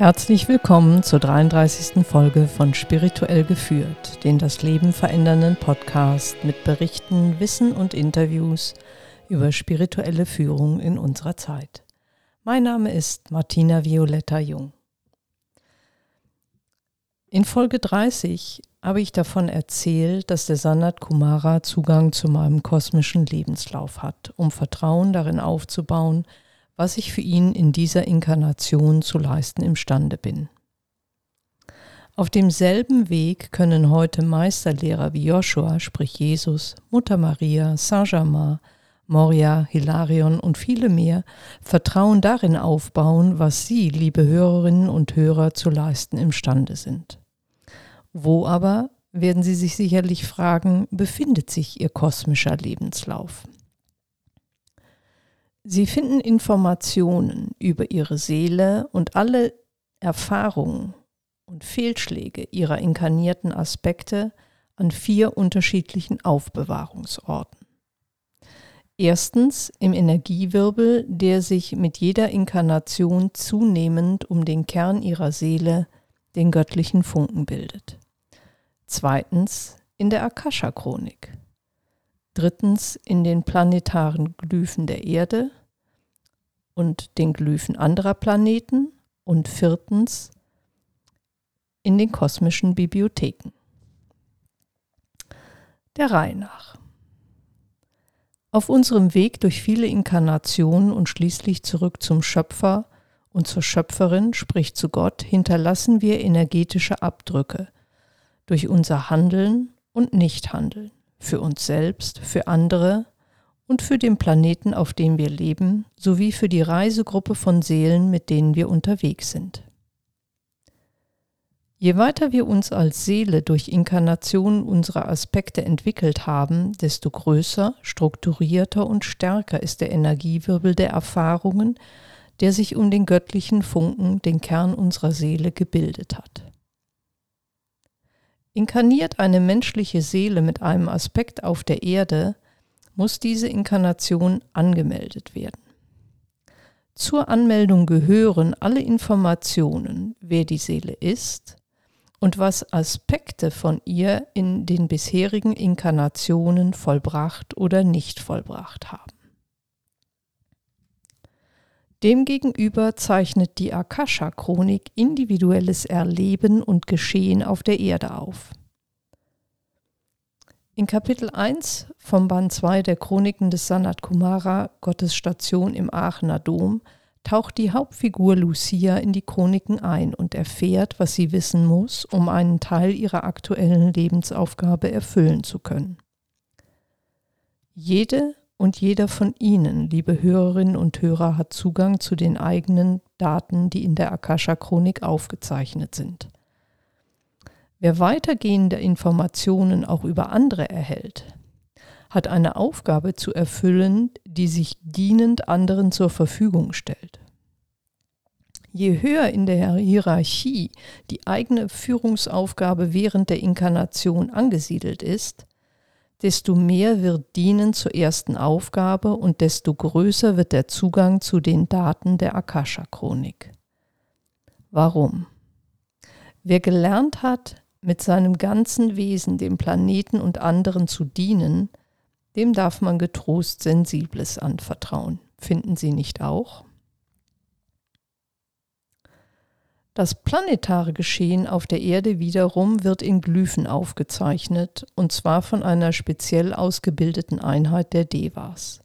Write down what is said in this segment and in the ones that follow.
Herzlich willkommen zur 33. Folge von Spirituell geführt, den das Leben verändernden Podcast mit Berichten, Wissen und Interviews über spirituelle Führung in unserer Zeit. Mein Name ist Martina Violetta Jung. In Folge 30 habe ich davon erzählt, dass der Sanat Kumara Zugang zu meinem kosmischen Lebenslauf hat, um Vertrauen darin aufzubauen, was ich für ihn in dieser Inkarnation zu leisten imstande bin. Auf demselben Weg können heute Meisterlehrer wie Joshua, sprich Jesus, Mutter Maria, Saint-Germain, Moria, Hilarion und viele mehr Vertrauen darin aufbauen, was Sie, liebe Hörerinnen und Hörer, zu leisten imstande sind. Wo aber, werden Sie sich sicherlich fragen, befindet sich Ihr kosmischer Lebenslauf? Sie finden Informationen über ihre Seele und alle Erfahrungen und Fehlschläge ihrer inkarnierten Aspekte an vier unterschiedlichen Aufbewahrungsorten. Erstens im Energiewirbel, der sich mit jeder Inkarnation zunehmend um den Kern ihrer Seele, den göttlichen Funken bildet. Zweitens in der Akasha-Chronik drittens in den planetaren Glyphen der Erde und den Glyphen anderer Planeten und viertens in den kosmischen Bibliotheken. Der Reihe nach. Auf unserem Weg durch viele Inkarnationen und schließlich zurück zum Schöpfer und zur Schöpferin, sprich zu Gott, hinterlassen wir energetische Abdrücke durch unser Handeln und Nichthandeln für uns selbst, für andere und für den Planeten, auf dem wir leben, sowie für die Reisegruppe von Seelen, mit denen wir unterwegs sind. Je weiter wir uns als Seele durch Inkarnationen unserer Aspekte entwickelt haben, desto größer, strukturierter und stärker ist der Energiewirbel der Erfahrungen, der sich um den göttlichen Funken, den Kern unserer Seele, gebildet hat. Inkarniert eine menschliche Seele mit einem Aspekt auf der Erde, muss diese Inkarnation angemeldet werden. Zur Anmeldung gehören alle Informationen, wer die Seele ist und was Aspekte von ihr in den bisherigen Inkarnationen vollbracht oder nicht vollbracht haben. Demgegenüber zeichnet die Akasha-Chronik individuelles Erleben und Geschehen auf der Erde auf. In Kapitel 1 vom Band 2 der Chroniken des Sanat Kumara, Gottes Station im Aachener Dom, taucht die Hauptfigur Lucia in die Chroniken ein und erfährt, was sie wissen muss, um einen Teil ihrer aktuellen Lebensaufgabe erfüllen zu können. Jede und jeder von Ihnen, liebe Hörerinnen und Hörer, hat Zugang zu den eigenen Daten, die in der Akasha-Chronik aufgezeichnet sind. Wer weitergehende Informationen auch über andere erhält, hat eine Aufgabe zu erfüllen, die sich dienend anderen zur Verfügung stellt. Je höher in der Hierarchie die eigene Führungsaufgabe während der Inkarnation angesiedelt ist, desto mehr wird dienen zur ersten Aufgabe und desto größer wird der Zugang zu den Daten der Akasha-Chronik. Warum? Wer gelernt hat, mit seinem ganzen Wesen dem Planeten und anderen zu dienen, dem darf man getrost Sensibles anvertrauen. Finden Sie nicht auch? Das planetare Geschehen auf der Erde wiederum wird in Glyphen aufgezeichnet, und zwar von einer speziell ausgebildeten Einheit der Devas.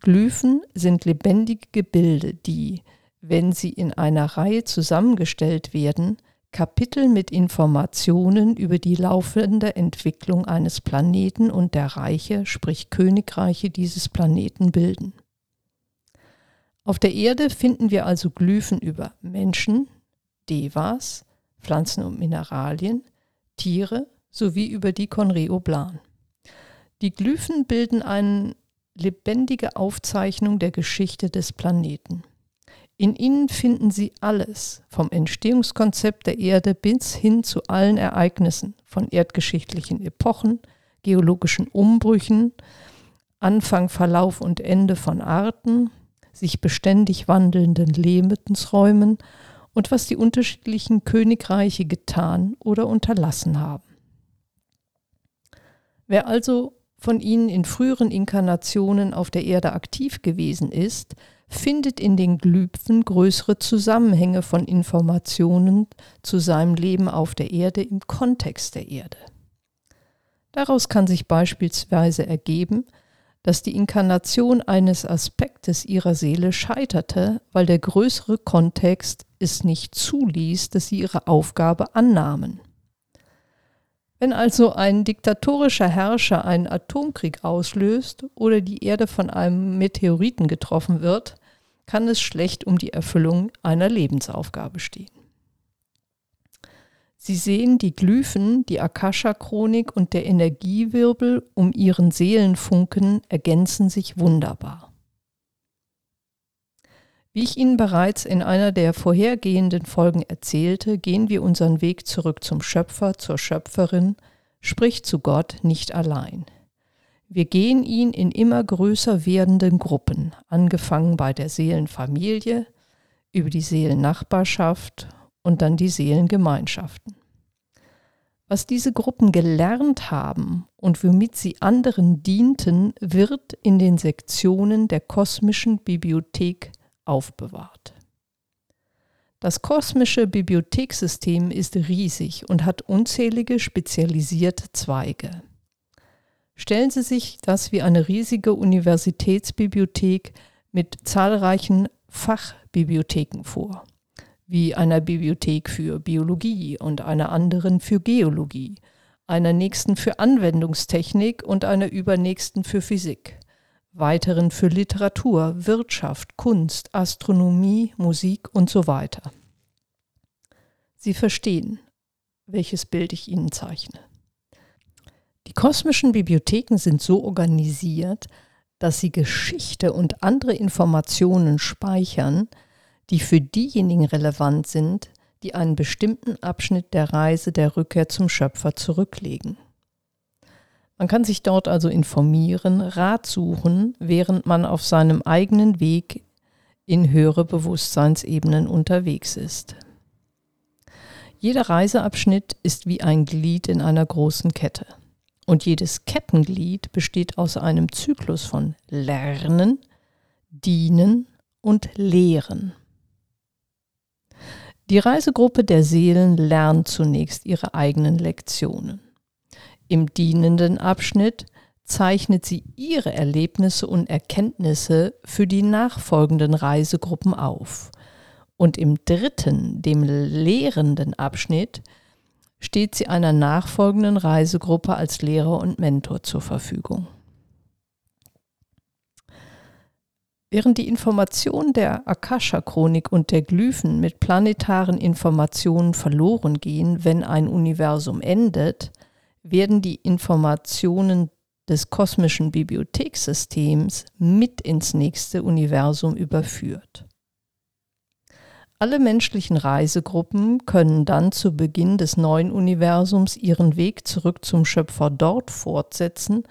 Glyphen sind lebendige Gebilde, die, wenn sie in einer Reihe zusammengestellt werden, Kapitel mit Informationen über die laufende Entwicklung eines Planeten und der Reiche, sprich Königreiche dieses Planeten bilden. Auf der Erde finden wir also Glyphen über Menschen, Devas, Pflanzen und Mineralien, Tiere sowie über die Konreoblan. Die Glyphen bilden eine lebendige Aufzeichnung der Geschichte des Planeten. In ihnen finden Sie alles, vom Entstehungskonzept der Erde bis hin zu allen Ereignissen von erdgeschichtlichen Epochen, geologischen Umbrüchen, Anfang, Verlauf und Ende von Arten, sich beständig wandelnden Lebensräumen und was die unterschiedlichen Königreiche getan oder unterlassen haben. Wer also von ihnen in früheren Inkarnationen auf der Erde aktiv gewesen ist, findet in den Glyphen größere Zusammenhänge von Informationen zu seinem Leben auf der Erde im Kontext der Erde. Daraus kann sich beispielsweise ergeben, dass die Inkarnation eines Aspektes ihrer Seele scheiterte, weil der größere Kontext es nicht zuließ, dass sie ihre Aufgabe annahmen. Wenn also ein diktatorischer Herrscher einen Atomkrieg auslöst oder die Erde von einem Meteoriten getroffen wird, kann es schlecht um die Erfüllung einer Lebensaufgabe stehen. Sie sehen die Glyphen, die Akasha-Chronik und der Energiewirbel um ihren Seelenfunken ergänzen sich wunderbar. Wie ich Ihnen bereits in einer der vorhergehenden Folgen erzählte, gehen wir unseren Weg zurück zum Schöpfer, zur Schöpferin, sprich zu Gott nicht allein. Wir gehen ihn in immer größer werdenden Gruppen, angefangen bei der Seelenfamilie, über die Seelennachbarschaft und dann die Seelengemeinschaften. Was diese Gruppen gelernt haben und womit sie anderen dienten, wird in den Sektionen der kosmischen Bibliothek aufbewahrt. Das kosmische Bibliothekssystem ist riesig und hat unzählige spezialisierte Zweige. Stellen Sie sich das wie eine riesige Universitätsbibliothek mit zahlreichen Fachbibliotheken vor wie einer Bibliothek für Biologie und einer anderen für Geologie, einer nächsten für Anwendungstechnik und einer übernächsten für Physik, weiteren für Literatur, Wirtschaft, Kunst, Astronomie, Musik und so weiter. Sie verstehen, welches Bild ich Ihnen zeichne. Die kosmischen Bibliotheken sind so organisiert, dass sie Geschichte und andere Informationen speichern, die für diejenigen relevant sind, die einen bestimmten Abschnitt der Reise der Rückkehr zum Schöpfer zurücklegen. Man kann sich dort also informieren, Rat suchen, während man auf seinem eigenen Weg in höhere Bewusstseinsebenen unterwegs ist. Jeder Reiseabschnitt ist wie ein Glied in einer großen Kette. Und jedes Kettenglied besteht aus einem Zyklus von Lernen, Dienen und Lehren. Die Reisegruppe der Seelen lernt zunächst ihre eigenen Lektionen. Im dienenden Abschnitt zeichnet sie ihre Erlebnisse und Erkenntnisse für die nachfolgenden Reisegruppen auf. Und im dritten, dem lehrenden Abschnitt, steht sie einer nachfolgenden Reisegruppe als Lehrer und Mentor zur Verfügung. Während die Informationen der Akasha-Chronik und der Glyphen mit planetaren Informationen verloren gehen, wenn ein Universum endet, werden die Informationen des kosmischen Bibliothekssystems mit ins nächste Universum überführt. Alle menschlichen Reisegruppen können dann zu Beginn des neuen Universums ihren Weg zurück zum Schöpfer dort fortsetzen,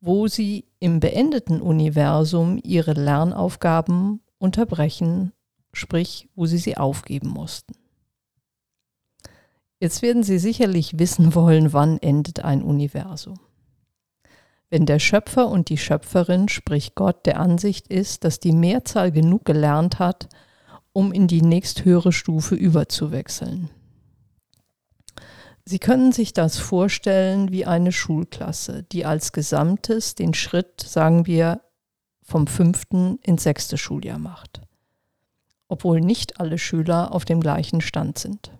wo sie im beendeten Universum ihre Lernaufgaben unterbrechen, sprich, wo sie sie aufgeben mussten. Jetzt werden Sie sicherlich wissen wollen, wann endet ein Universum. Wenn der Schöpfer und die Schöpferin, sprich Gott, der Ansicht ist, dass die Mehrzahl genug gelernt hat, um in die nächsthöhere Stufe überzuwechseln. Sie können sich das vorstellen wie eine Schulklasse, die als Gesamtes den Schritt, sagen wir, vom fünften ins sechste Schuljahr macht, obwohl nicht alle Schüler auf dem gleichen Stand sind.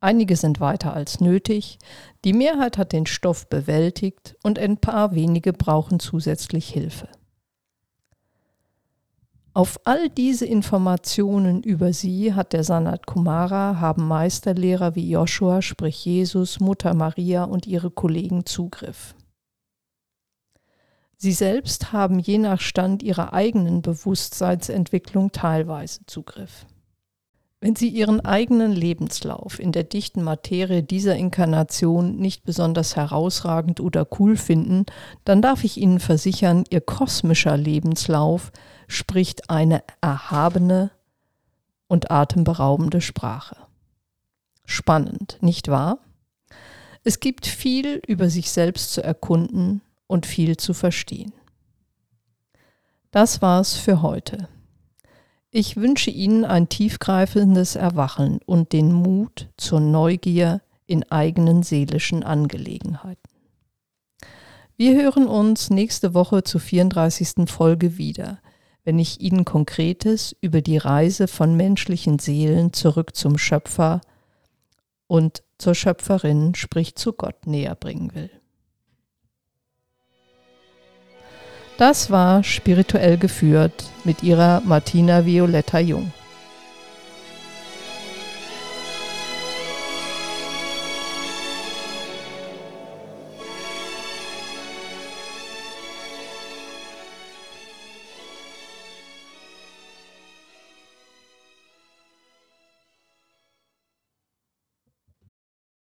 Einige sind weiter als nötig, die Mehrheit hat den Stoff bewältigt und ein paar wenige brauchen zusätzlich Hilfe. Auf all diese Informationen über sie hat der Sanat Kumara, haben Meisterlehrer wie Joshua, sprich Jesus, Mutter Maria und ihre Kollegen Zugriff. Sie selbst haben je nach Stand ihrer eigenen Bewusstseinsentwicklung teilweise Zugriff. Wenn Sie Ihren eigenen Lebenslauf in der dichten Materie dieser Inkarnation nicht besonders herausragend oder cool finden, dann darf ich Ihnen versichern, Ihr kosmischer Lebenslauf spricht eine erhabene und atemberaubende Sprache. Spannend, nicht wahr? Es gibt viel über sich selbst zu erkunden und viel zu verstehen. Das war's für heute. Ich wünsche Ihnen ein tiefgreifendes Erwachen und den Mut zur Neugier in eigenen seelischen Angelegenheiten. Wir hören uns nächste Woche zur 34. Folge wieder, wenn ich Ihnen Konkretes über die Reise von menschlichen Seelen zurück zum Schöpfer und zur Schöpferin, sprich zu Gott, näher bringen will. Das war spirituell geführt mit ihrer Martina Violetta Jung.